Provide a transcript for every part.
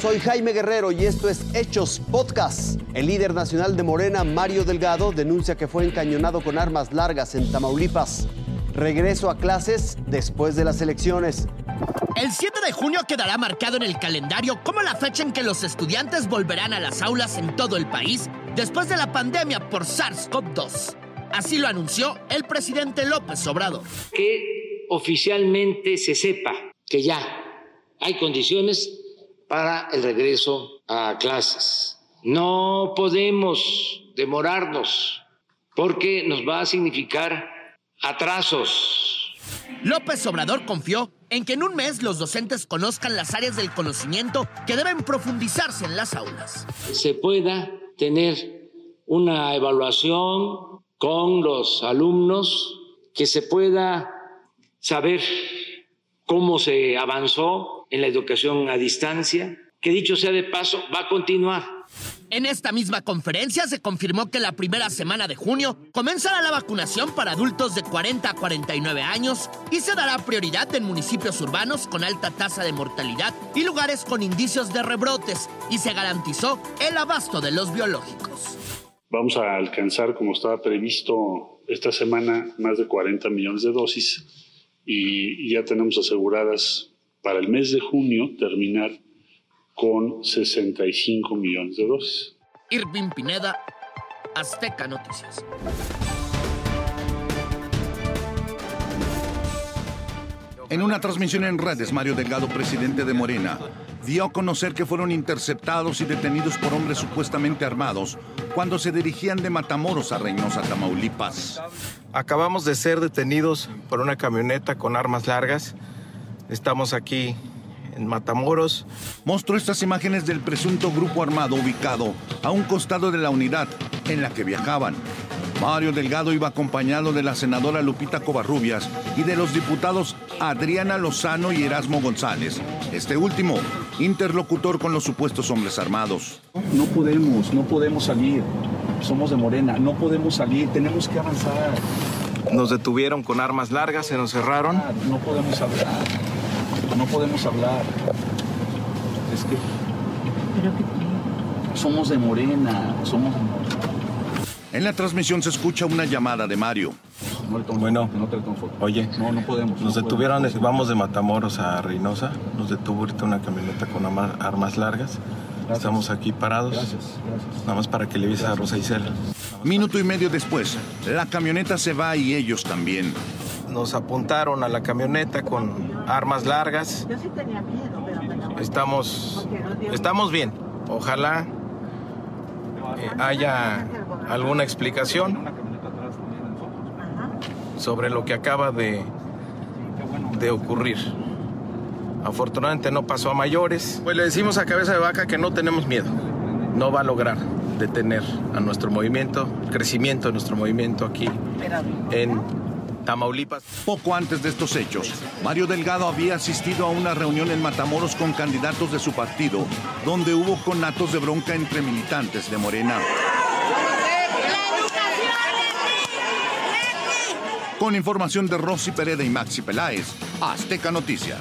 Soy Jaime Guerrero y esto es Hechos Podcast. El líder nacional de Morena, Mario Delgado, denuncia que fue encañonado con armas largas en Tamaulipas. Regreso a clases después de las elecciones. El 7 de junio quedará marcado en el calendario como la fecha en que los estudiantes volverán a las aulas en todo el país después de la pandemia por SARS-CoV-2. Así lo anunció el presidente López Obrador. Que oficialmente se sepa que ya hay condiciones para el regreso a clases. No podemos demorarnos porque nos va a significar atrasos. López Obrador confió en que en un mes los docentes conozcan las áreas del conocimiento que deben profundizarse en las aulas. Se pueda tener una evaluación con los alumnos, que se pueda saber cómo se avanzó en la educación a distancia, que dicho sea de paso, va a continuar. En esta misma conferencia se confirmó que la primera semana de junio comenzará la vacunación para adultos de 40 a 49 años y se dará prioridad en municipios urbanos con alta tasa de mortalidad y lugares con indicios de rebrotes y se garantizó el abasto de los biológicos. Vamos a alcanzar, como estaba previsto esta semana, más de 40 millones de dosis y ya tenemos aseguradas para el mes de junio terminar con 65 millones de dosis. Irving Pineda, Azteca Noticias. En una transmisión en redes, Mario Delgado, presidente de Morena, dio a conocer que fueron interceptados y detenidos por hombres supuestamente armados cuando se dirigían de Matamoros a Reynosa, Tamaulipas. Acabamos de ser detenidos por una camioneta con armas largas. Estamos aquí en Matamoros. Mostró estas imágenes del presunto grupo armado ubicado a un costado de la unidad en la que viajaban. Mario Delgado iba acompañado de la senadora Lupita Covarrubias y de los diputados Adriana Lozano y Erasmo González. Este último, interlocutor con los supuestos hombres armados. No podemos, no podemos salir. Somos de Morena, no podemos salir, tenemos que avanzar. Nos detuvieron con armas largas, se nos cerraron. No podemos hablar no podemos hablar. Es que. Somos de Morena, somos de En la transmisión se escucha una llamada de Mario. bueno, oye, no, no podemos. Nos detuvieron, vamos de Matamoros a Reynosa, nos detuvo ahorita una camioneta con armas largas. Estamos aquí parados. Gracias, gracias. Nada más para que le avise a Rosa Isela. Minuto y medio después, la camioneta se va y ellos también nos apuntaron a la camioneta con armas largas. Yo sí tenía miedo, pero Estamos, estamos bien. Ojalá eh, haya alguna explicación sobre lo que acaba de, de ocurrir. Afortunadamente no pasó a mayores. Pues le decimos a cabeza de vaca que no tenemos miedo. No va a lograr detener a nuestro movimiento, crecimiento de nuestro movimiento aquí en Tamaulipas. Poco antes de estos hechos, Mario Delgado había asistido a una reunión en Matamoros con candidatos de su partido, donde hubo conatos de bronca entre militantes de Morena. Con información de Rosy Pereda y Maxi Peláez, Azteca Noticias.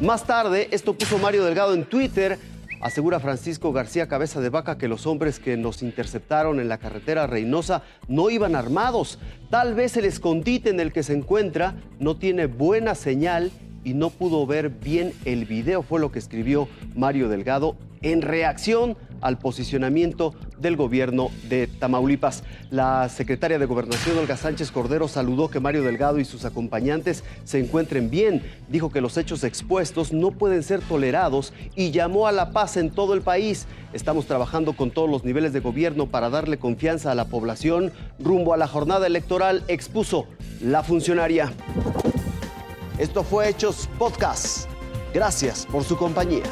Más tarde, esto puso Mario Delgado en Twitter Asegura Francisco García Cabeza de Vaca que los hombres que nos interceptaron en la carretera Reynosa no iban armados. Tal vez el escondite en el que se encuentra no tiene buena señal y no pudo ver bien el video, fue lo que escribió Mario Delgado en reacción al posicionamiento del gobierno de Tamaulipas. La secretaria de Gobernación, Olga Sánchez Cordero, saludó que Mario Delgado y sus acompañantes se encuentren bien. Dijo que los hechos expuestos no pueden ser tolerados y llamó a la paz en todo el país. Estamos trabajando con todos los niveles de gobierno para darle confianza a la población rumbo a la jornada electoral, expuso la funcionaria. Esto fue Hechos Podcast. Gracias por su compañía.